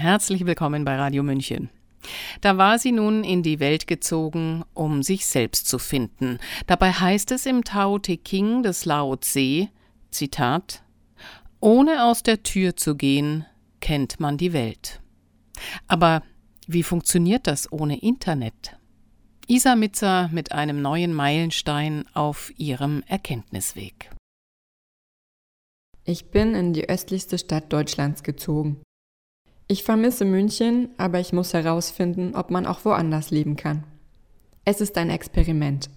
Herzlich willkommen bei Radio München. Da war sie nun in die Welt gezogen, um sich selbst zu finden. Dabei heißt es im Tao Te King des Lao Tse, Zitat, ohne aus der Tür zu gehen, kennt man die Welt. Aber wie funktioniert das ohne Internet? Isa Mitzer mit einem neuen Meilenstein auf ihrem Erkenntnisweg. Ich bin in die östlichste Stadt Deutschlands gezogen. Ich vermisse München, aber ich muss herausfinden, ob man auch woanders leben kann. Es ist ein Experiment.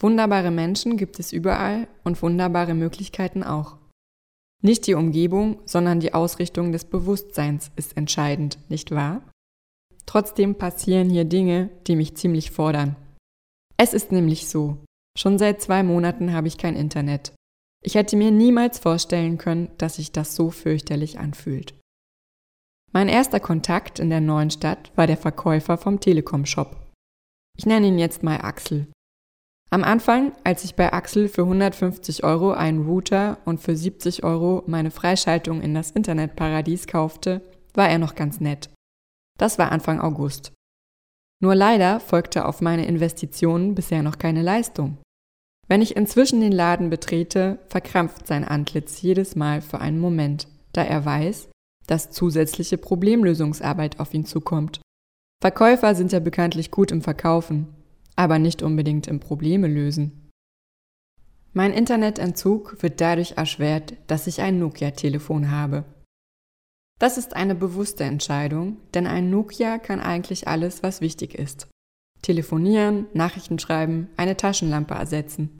Wunderbare Menschen gibt es überall und wunderbare Möglichkeiten auch. Nicht die Umgebung, sondern die Ausrichtung des Bewusstseins ist entscheidend, nicht wahr? Trotzdem passieren hier Dinge, die mich ziemlich fordern. Es ist nämlich so, schon seit zwei Monaten habe ich kein Internet. Ich hätte mir niemals vorstellen können, dass sich das so fürchterlich anfühlt. Mein erster Kontakt in der neuen Stadt war der Verkäufer vom Telekom-Shop. Ich nenne ihn jetzt mal Axel. Am Anfang, als ich bei Axel für 150 Euro einen Router und für 70 Euro meine Freischaltung in das Internetparadies kaufte, war er noch ganz nett. Das war Anfang August. Nur leider folgte auf meine Investitionen bisher noch keine Leistung. Wenn ich inzwischen den Laden betrete, verkrampft sein Antlitz jedes Mal für einen Moment, da er weiß, dass zusätzliche Problemlösungsarbeit auf ihn zukommt. Verkäufer sind ja bekanntlich gut im Verkaufen, aber nicht unbedingt im Probleme lösen. Mein Internetentzug wird dadurch erschwert, dass ich ein Nokia-Telefon habe. Das ist eine bewusste Entscheidung, denn ein Nokia kann eigentlich alles, was wichtig ist. Telefonieren, Nachrichten schreiben, eine Taschenlampe ersetzen.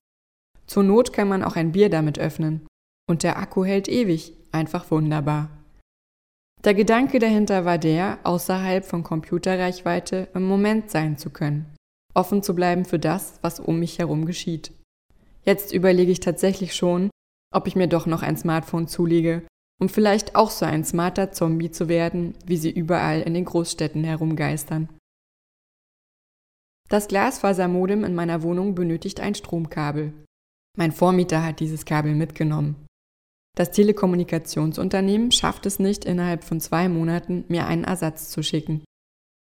Zur Not kann man auch ein Bier damit öffnen. Und der Akku hält ewig, einfach wunderbar. Der Gedanke dahinter war der, außerhalb von Computerreichweite im Moment sein zu können, offen zu bleiben für das, was um mich herum geschieht. Jetzt überlege ich tatsächlich schon, ob ich mir doch noch ein Smartphone zulege, um vielleicht auch so ein smarter Zombie zu werden, wie sie überall in den Großstädten herumgeistern. Das Glasfasermodem in meiner Wohnung benötigt ein Stromkabel. Mein Vormieter hat dieses Kabel mitgenommen. Das Telekommunikationsunternehmen schafft es nicht, innerhalb von zwei Monaten mir einen Ersatz zu schicken.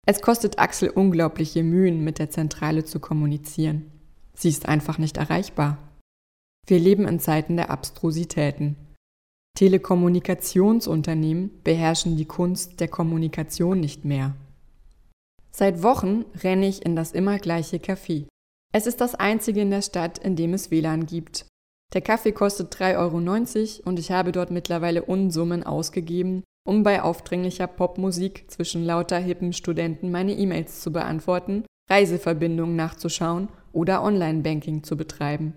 Es kostet Axel unglaubliche Mühen, mit der Zentrale zu kommunizieren. Sie ist einfach nicht erreichbar. Wir leben in Zeiten der Abstrusitäten. Telekommunikationsunternehmen beherrschen die Kunst der Kommunikation nicht mehr. Seit Wochen renne ich in das immer gleiche Café. Es ist das einzige in der Stadt, in dem es WLAN gibt. Der Kaffee kostet 3,90 Euro und ich habe dort mittlerweile Unsummen ausgegeben, um bei aufdringlicher Popmusik zwischen lauter hippen Studenten meine E-Mails zu beantworten, Reiseverbindungen nachzuschauen oder Online-Banking zu betreiben.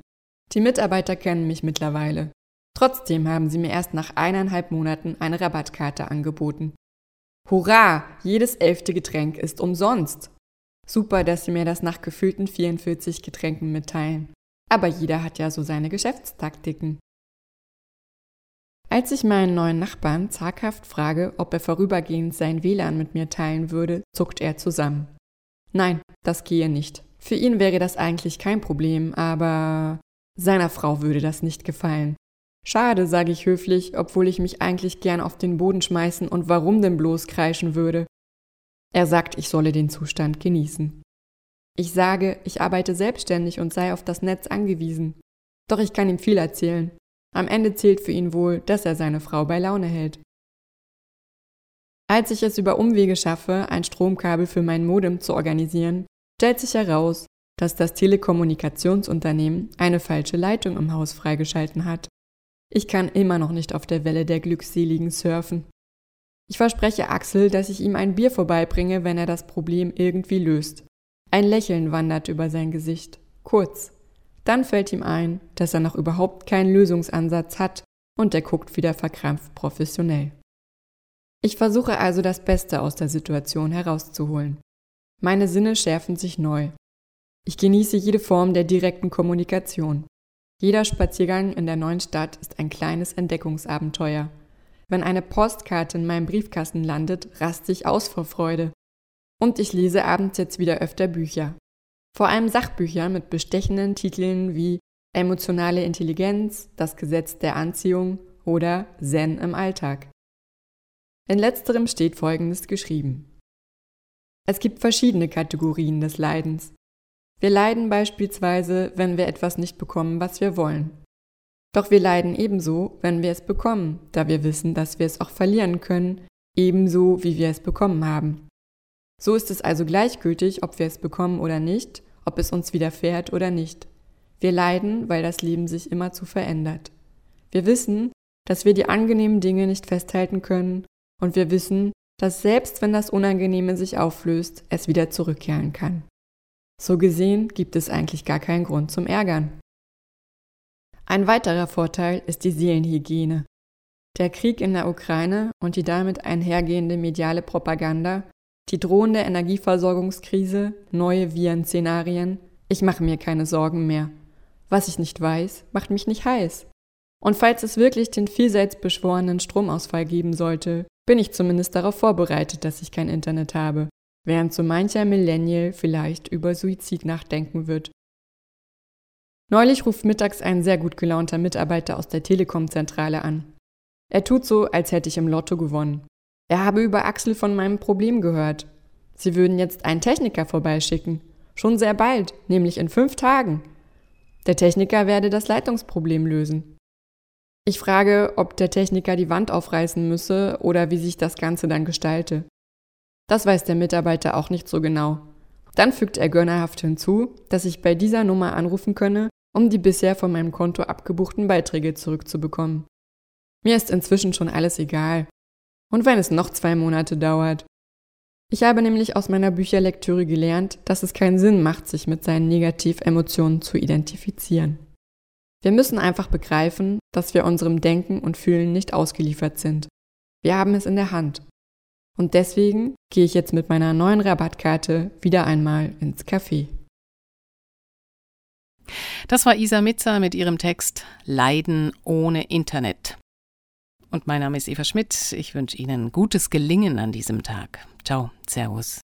Die Mitarbeiter kennen mich mittlerweile. Trotzdem haben sie mir erst nach eineinhalb Monaten eine Rabattkarte angeboten. Hurra! Jedes elfte Getränk ist umsonst! Super, dass sie mir das nach gefühlten 44 Getränken mitteilen. Aber jeder hat ja so seine Geschäftstaktiken. Als ich meinen neuen Nachbarn zaghaft frage, ob er vorübergehend sein WLAN mit mir teilen würde, zuckt er zusammen. Nein, das gehe nicht. Für ihn wäre das eigentlich kein Problem, aber seiner Frau würde das nicht gefallen. Schade, sage ich höflich, obwohl ich mich eigentlich gern auf den Boden schmeißen und warum denn bloß kreischen würde. Er sagt, ich solle den Zustand genießen. Ich sage, ich arbeite selbstständig und sei auf das Netz angewiesen. Doch ich kann ihm viel erzählen. Am Ende zählt für ihn wohl, dass er seine Frau bei Laune hält. Als ich es über Umwege schaffe, ein Stromkabel für mein Modem zu organisieren, stellt sich heraus, dass das Telekommunikationsunternehmen eine falsche Leitung im Haus freigeschalten hat. Ich kann immer noch nicht auf der Welle der Glückseligen surfen. Ich verspreche Axel, dass ich ihm ein Bier vorbeibringe, wenn er das Problem irgendwie löst. Ein Lächeln wandert über sein Gesicht, kurz. Dann fällt ihm ein, dass er noch überhaupt keinen Lösungsansatz hat und er guckt wieder verkrampft professionell. Ich versuche also das Beste aus der Situation herauszuholen. Meine Sinne schärfen sich neu. Ich genieße jede Form der direkten Kommunikation. Jeder Spaziergang in der neuen Stadt ist ein kleines Entdeckungsabenteuer. Wenn eine Postkarte in meinem Briefkasten landet, raste ich aus vor Freude. Und ich lese abends jetzt wieder öfter Bücher. Vor allem Sachbücher mit bestechenden Titeln wie Emotionale Intelligenz, Das Gesetz der Anziehung oder Zen im Alltag. In letzterem steht Folgendes geschrieben. Es gibt verschiedene Kategorien des Leidens. Wir leiden beispielsweise, wenn wir etwas nicht bekommen, was wir wollen. Doch wir leiden ebenso, wenn wir es bekommen, da wir wissen, dass wir es auch verlieren können, ebenso wie wir es bekommen haben. So ist es also gleichgültig, ob wir es bekommen oder nicht, ob es uns widerfährt oder nicht. Wir leiden, weil das Leben sich immerzu verändert. Wir wissen, dass wir die angenehmen Dinge nicht festhalten können, und wir wissen, dass selbst wenn das Unangenehme sich auflöst, es wieder zurückkehren kann. So gesehen gibt es eigentlich gar keinen Grund zum Ärgern. Ein weiterer Vorteil ist die Seelenhygiene. Der Krieg in der Ukraine und die damit einhergehende mediale Propaganda, die drohende Energieversorgungskrise, neue Virenszenarien, ich mache mir keine Sorgen mehr. Was ich nicht weiß, macht mich nicht heiß. Und falls es wirklich den vielseits beschworenen Stromausfall geben sollte, bin ich zumindest darauf vorbereitet, dass ich kein Internet habe, während so mancher Millennial vielleicht über Suizid nachdenken wird. Neulich ruft mittags ein sehr gut gelaunter Mitarbeiter aus der Telekom-Zentrale an. Er tut so, als hätte ich im Lotto gewonnen. Er habe über Axel von meinem Problem gehört. Sie würden jetzt einen Techniker vorbeischicken. Schon sehr bald, nämlich in fünf Tagen. Der Techniker werde das Leitungsproblem lösen. Ich frage, ob der Techniker die Wand aufreißen müsse oder wie sich das Ganze dann gestalte. Das weiß der Mitarbeiter auch nicht so genau. Dann fügt er gönnerhaft hinzu, dass ich bei dieser Nummer anrufen könne, um die bisher von meinem Konto abgebuchten Beiträge zurückzubekommen. Mir ist inzwischen schon alles egal. Und wenn es noch zwei Monate dauert. Ich habe nämlich aus meiner Bücherlektüre gelernt, dass es keinen Sinn macht, sich mit seinen Negativemotionen zu identifizieren. Wir müssen einfach begreifen, dass wir unserem Denken und Fühlen nicht ausgeliefert sind. Wir haben es in der Hand. Und deswegen gehe ich jetzt mit meiner neuen Rabattkarte wieder einmal ins Café. Das war Isa Mitzer mit ihrem Text Leiden ohne Internet. Und mein Name ist Eva Schmidt. Ich wünsche Ihnen gutes Gelingen an diesem Tag. Ciao, Servus.